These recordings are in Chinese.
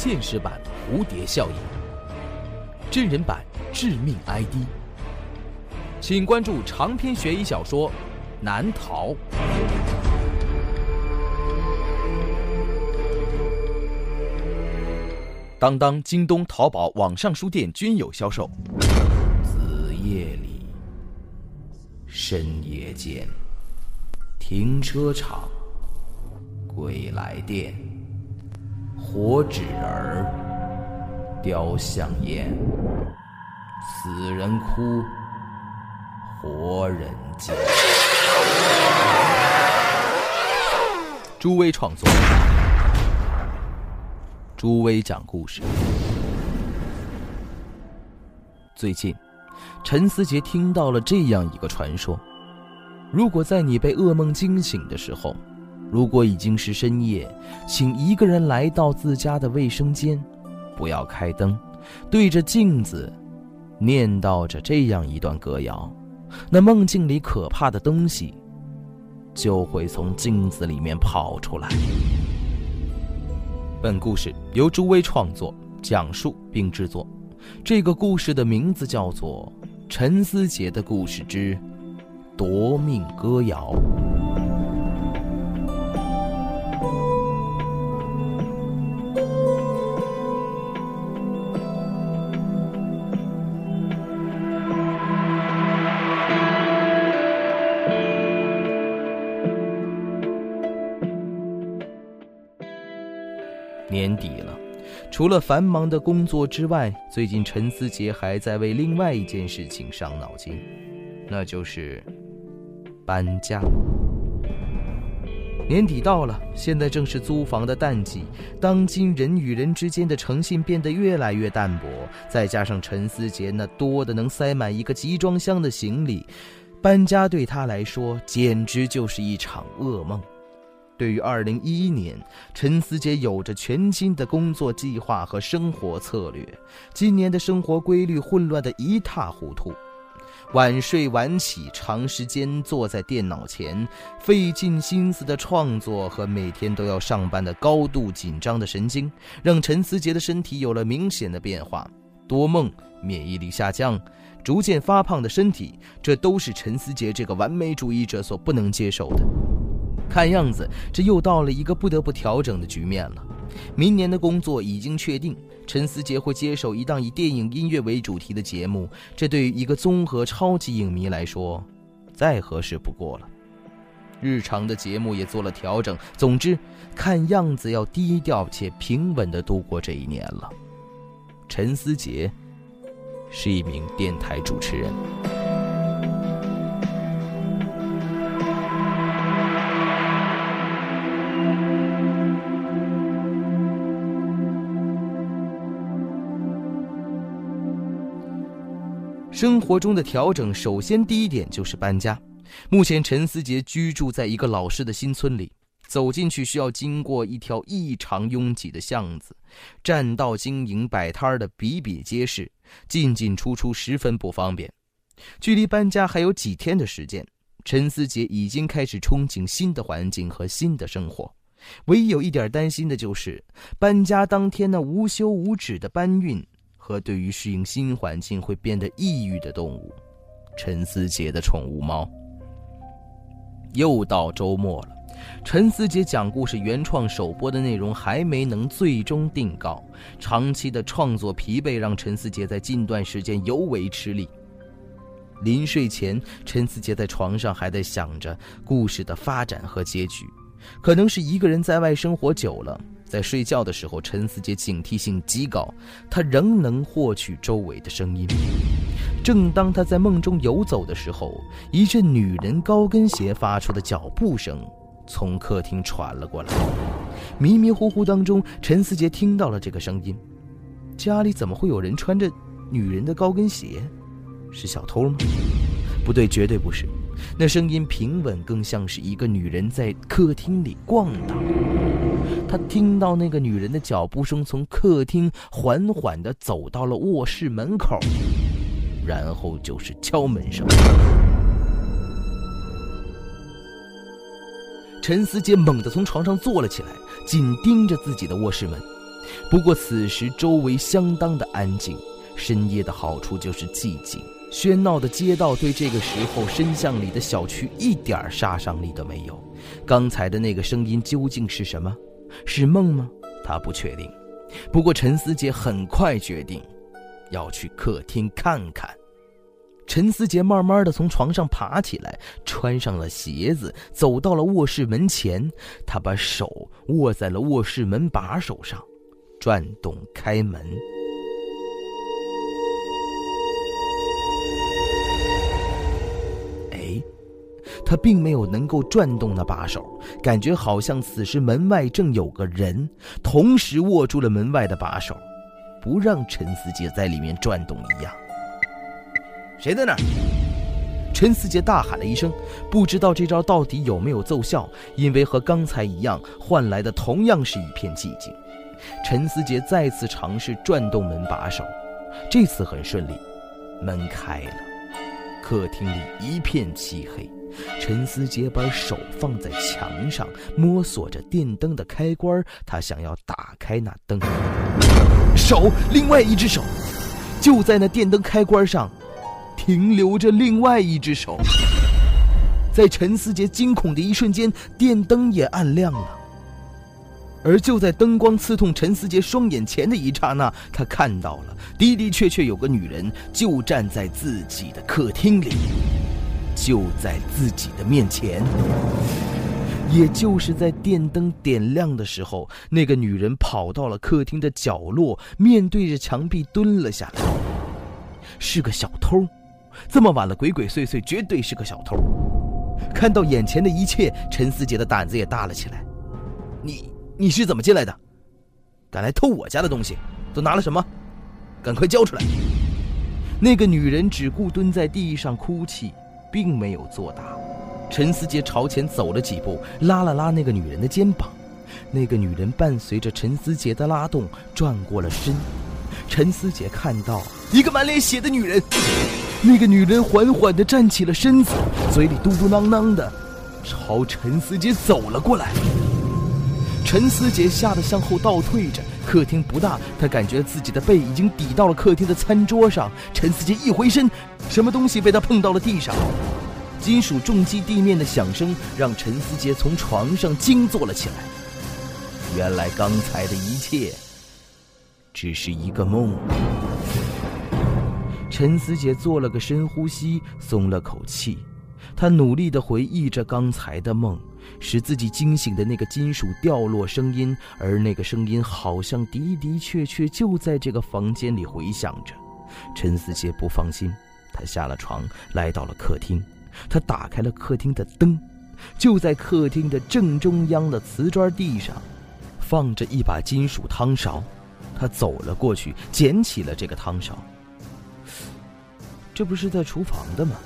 现实版蝴蝶效应，真人版致命 ID，请关注长篇悬疑小说《难逃》。当当、京东、淘宝网上书店均有销售。子夜里，深夜间，停车场，鬼来电，火纸人儿，雕像烟，死人哭，活人惊。朱威创作。朱威讲故事。最近，陈思杰听到了这样一个传说：如果在你被噩梦惊醒的时候，如果已经是深夜，请一个人来到自家的卫生间，不要开灯，对着镜子，念叨着这样一段歌谣，那梦境里可怕的东西就会从镜子里面跑出来。本故事由朱威创作、讲述并制作。这个故事的名字叫做《陈思杰的故事之夺命歌谣》。除了繁忙的工作之外，最近陈思杰还在为另外一件事情伤脑筋，那就是搬家。年底到了，现在正是租房的淡季，当今人与人之间的诚信变得越来越淡薄，再加上陈思杰那多的能塞满一个集装箱的行李，搬家对他来说简直就是一场噩梦。对于二零一一年，陈思杰有着全新的工作计划和生活策略。今年的生活规律混乱的一塌糊涂，晚睡晚起，长时间坐在电脑前，费尽心思的创作和每天都要上班的高度紧张的神经，让陈思杰的身体有了明显的变化。多梦、免疫力下降、逐渐发胖的身体，这都是陈思杰这个完美主义者所不能接受的。看样子，这又到了一个不得不调整的局面了。明年的工作已经确定，陈思杰会接手一档以电影音乐为主题的节目，这对于一个综合超级影迷来说，再合适不过了。日常的节目也做了调整，总之，看样子要低调且平稳地度过这一年了。陈思杰是一名电台主持人。生活中的调整，首先第一点就是搬家。目前陈思杰居住在一个老式的新村里，走进去需要经过一条异常拥挤的巷子，占道经营摆摊的比比皆是，进进出出十分不方便。距离搬家还有几天的时间，陈思杰已经开始憧憬新的环境和新的生活。唯一有一点担心的就是搬家当天那无休无止的搬运。和对于适应新环境会变得抑郁的动物，陈思杰的宠物猫。又到周末了，陈思杰讲故事原创首播的内容还没能最终定稿，长期的创作疲惫让陈思杰在近段时间尤为吃力。临睡前，陈思杰在床上还在想着故事的发展和结局，可能是一个人在外生活久了。在睡觉的时候，陈思杰警惕性极高，他仍能获取周围的声音。正当他在梦中游走的时候，一阵女人高跟鞋发出的脚步声从客厅传了过来。迷迷糊糊当中，陈思杰听到了这个声音：家里怎么会有人穿着女人的高跟鞋？是小偷吗？不对，绝对不是。那声音平稳，更像是一个女人在客厅里逛荡。他听到那个女人的脚步声从客厅缓缓地走到了卧室门口，然后就是敲门声。陈思杰猛地从床上坐了起来，紧盯着自己的卧室门。不过此时周围相当的安静，深夜的好处就是寂静。喧闹的街道对这个时候深巷里的小区一点杀伤力都没有。刚才的那个声音究竟是什么？是梦吗？他不确定。不过陈思杰很快决定，要去客厅看看。陈思杰慢慢的从床上爬起来，穿上了鞋子，走到了卧室门前。他把手握在了卧室门把手上，转动开门。他并没有能够转动那把手，感觉好像此时门外正有个人，同时握住了门外的把手，不让陈思杰在里面转动一样。谁在那儿？陈思杰大喊了一声，不知道这招到底有没有奏效，因为和刚才一样，换来的同样是一片寂静。陈思杰再次尝试转动门把手，这次很顺利，门开了。客厅里一片漆黑，陈思杰把手放在墙上，摸索着电灯的开关，他想要打开那灯。手，另外一只手，就在那电灯开关上。停留着另外一只手，在陈思杰惊恐的一瞬间，电灯也暗亮了。而就在灯光刺痛陈思杰双眼前的一刹那，他看到了的的确确有个女人就站在自己的客厅里，就在自己的面前。也就是在电灯点亮的时候，那个女人跑到了客厅的角落，面对着墙壁蹲了下来，是个小偷。这么晚了，鬼鬼祟祟，绝对是个小偷。看到眼前的一切，陈思杰的胆子也大了起来。你你是怎么进来的？敢来偷我家的东西？都拿了什么？赶快交出来！那个女人只顾蹲在地上哭泣，并没有作答。陈思杰朝前走了几步，拉了拉那个女人的肩膀。那个女人伴随着陈思杰的拉动，转过了身。陈思杰看到一个满脸血的女人。那个女人缓缓地站起了身子，嘴里嘟嘟囔囔的，朝陈思杰走了过来。陈思杰吓得向后倒退着。客厅不大，他感觉自己的背已经抵到了客厅的餐桌上。陈思杰一回身，什么东西被他碰到了地上，金属重击地面的响声让陈思杰从床上惊坐了起来。原来刚才的一切只是一个梦。陈思杰做了个深呼吸，松了口气。他努力地回忆着刚才的梦，使自己惊醒的那个金属掉落声音，而那个声音好像的的确确就在这个房间里回响着。陈思杰不放心，他下了床，来到了客厅。他打开了客厅的灯，就在客厅的正中央的瓷砖地上，放着一把金属汤勺。他走了过去，捡起了这个汤勺。这不是在厨房的吗？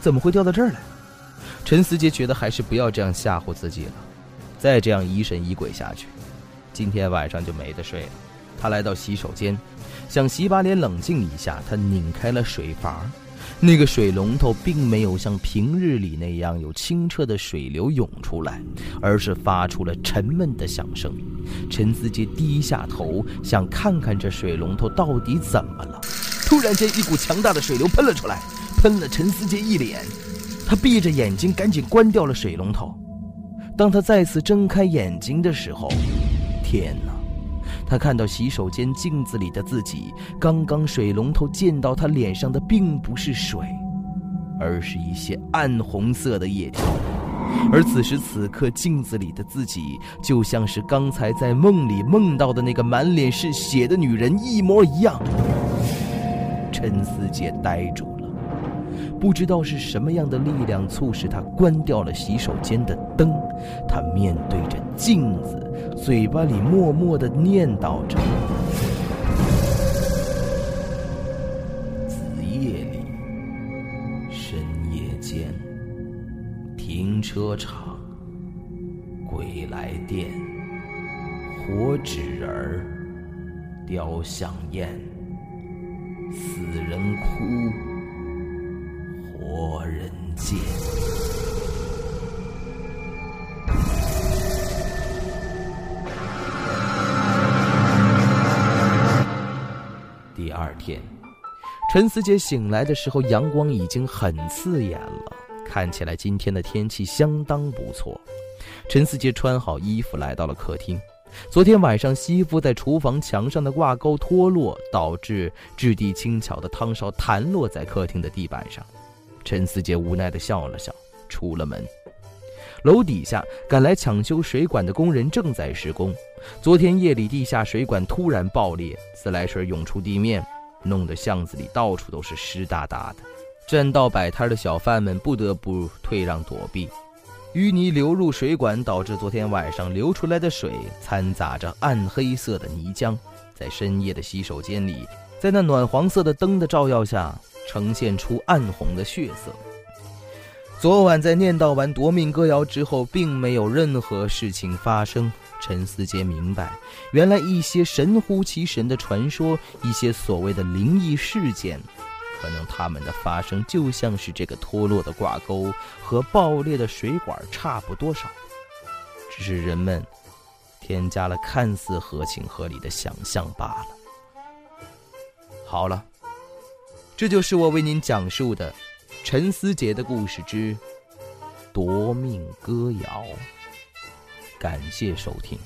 怎么会掉到这儿来？陈思杰觉得还是不要这样吓唬自己了。再这样疑神疑鬼下去，今天晚上就没得睡了。他来到洗手间，想洗把脸冷静一下。他拧开了水阀，那个水龙头并没有像平日里那样有清澈的水流涌出来，而是发出了沉闷的响声。陈思杰低下头，想看看这水龙头到底怎么了。突然间，一股强大的水流喷了出来，喷了陈思杰一脸。他闭着眼睛，赶紧关掉了水龙头。当他再次睁开眼睛的时候，天哪！他看到洗手间镜子里的自己。刚刚水龙头溅到他脸上的并不是水，而是一些暗红色的液体。而此时此刻，镜子里的自己就像是刚才在梦里梦到的那个满脸是血的女人一模一样。陈思杰呆住，不知道是什么样的力量促使他关掉了洗手间的灯。他面对着镜子，嘴巴里默默的念叨着：“子夜里，深夜间，停车场，鬼来电，火纸人儿，雕像宴。”死人哭，人见。二天，陈思杰醒来的时候，阳光已经很刺眼了，看起来今天的天气相当不错。陈思杰穿好衣服来到了客厅。昨天晚上，媳妇在厨房墙上的挂钩脱落，导致质地轻巧的汤勺弹落在客厅的地板上。陈思杰无奈地笑了笑，出了门。楼底下赶来抢修水管的工人正在施工。昨天夜里，地下水管突然爆裂，自来水涌出地面，弄得巷子里到处都是湿哒哒的。占道摆摊的小贩们不得不退让躲避。淤泥流入水管，导致昨天晚上流出来的水掺杂着暗黑色的泥浆，在深夜的洗手间里，在那暖黄色的灯的照耀下，呈现出暗红的血色。昨晚在念叨完夺命歌谣之后，并没有任何事情发生。陈思杰明白，原来一些神乎其神的传说，一些所谓的灵异事件。可能他们的发生就像是这个脱落的挂钩和爆裂的水管差不多少，只是人们添加了看似合情合理的想象罢了。好了，这就是我为您讲述的陈思杰的故事之夺命歌谣。感谢收听。